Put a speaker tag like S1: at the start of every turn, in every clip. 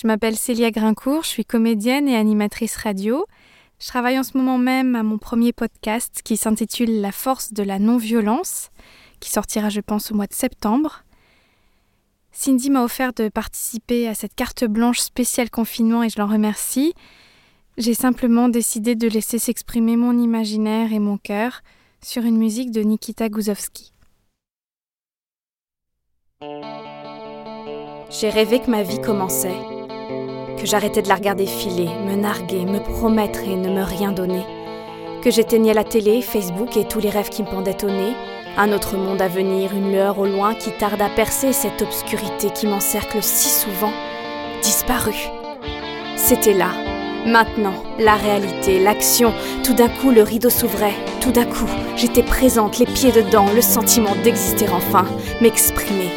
S1: Je m'appelle Célia Grincourt, je suis comédienne et animatrice radio. Je travaille en ce moment même à mon premier podcast qui s'intitule La force de la non-violence, qui sortira je pense au mois de septembre. Cindy m'a offert de participer à cette carte blanche spéciale confinement et je l'en remercie. J'ai simplement décidé de laisser s'exprimer mon imaginaire et mon cœur sur une musique de Nikita Guzovski.
S2: J'ai rêvé que ma vie commençait que j'arrêtais de la regarder filer, me narguer, me promettre et ne me rien donner, que j'éteignais la télé, Facebook et tous les rêves qui me pendaient au nez, un autre monde à venir, une lueur au loin qui tarde à percer cette obscurité qui m'encercle si souvent, disparu. C'était là, maintenant, la réalité, l'action, tout d'un coup le rideau s'ouvrait, tout d'un coup j'étais présente, les pieds dedans, le sentiment d'exister enfin, m'exprimer,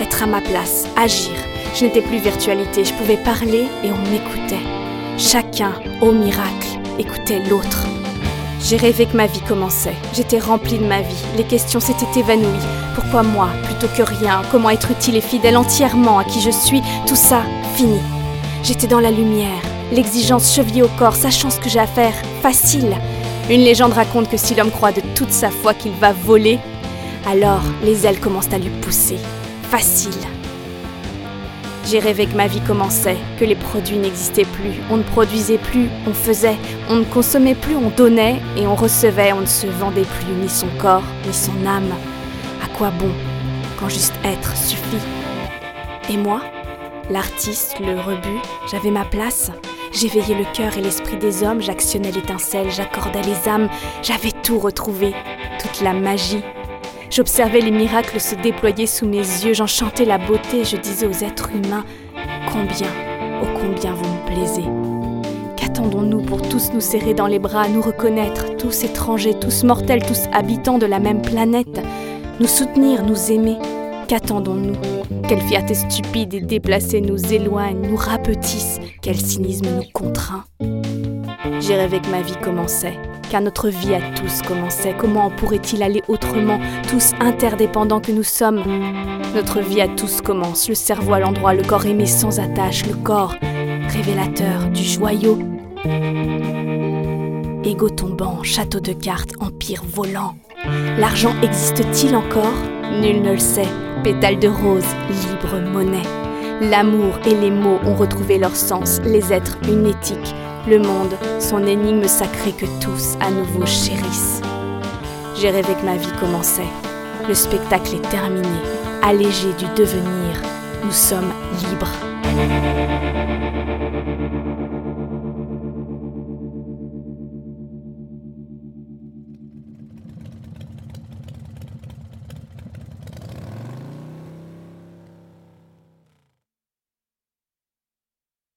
S2: être à ma place, agir, je n'étais plus virtualité, je pouvais parler et on m'écoutait. Chacun, au miracle, écoutait l'autre. J'ai rêvé que ma vie commençait. J'étais remplie de ma vie. Les questions s'étaient évanouies. Pourquoi moi, plutôt que rien? Comment être utile et fidèle entièrement à qui je suis? Tout ça, fini. J'étais dans la lumière. L'exigence chevillée au corps, sachant ce que j'ai à faire. Facile. Une légende raconte que si l'homme croit de toute sa foi qu'il va voler, alors les ailes commencent à lui pousser. Facile. J'ai rêvé que ma vie commençait, que les produits n'existaient plus, on ne produisait plus, on faisait, on ne consommait plus, on donnait et on recevait, on ne se vendait plus ni son corps, ni son âme. À quoi bon quand juste être suffit? Et moi, l'artiste, le rebut, j'avais ma place. J'éveillais le cœur et l'esprit des hommes, j'actionnais l'étincelle, j'accordais les âmes, j'avais tout retrouvé, toute la magie J'observais les miracles se déployer sous mes yeux, j'en chantais la beauté, je disais aux êtres humains Combien, oh combien vous me plaisez. Qu'attendons-nous pour tous nous serrer dans les bras, nous reconnaître, tous étrangers, tous mortels, tous habitants de la même planète, nous soutenir, nous aimer? Qu'attendons-nous? Quelle fierté stupide et déplacée nous éloigne, nous rapetisse, quel cynisme nous contraint? J'ai rêvé que ma vie commençait, car notre vie à tous commençait. Comment pourrait-il aller autrement, tous interdépendants que nous sommes Notre vie à tous commence, le cerveau à l'endroit, le corps aimé sans attache, le corps révélateur du joyau. Égo tombant, château de cartes, empire volant. L'argent existe-t-il encore? Nul ne le sait. Pétale de rose, libre monnaie. L'amour et les mots ont retrouvé leur sens, les êtres une éthique, le monde, son énigme sacrée que tous à nouveau chérissent. J'ai rêvé que ma vie commençait. Le spectacle est terminé. Allégé du devenir, nous sommes libres.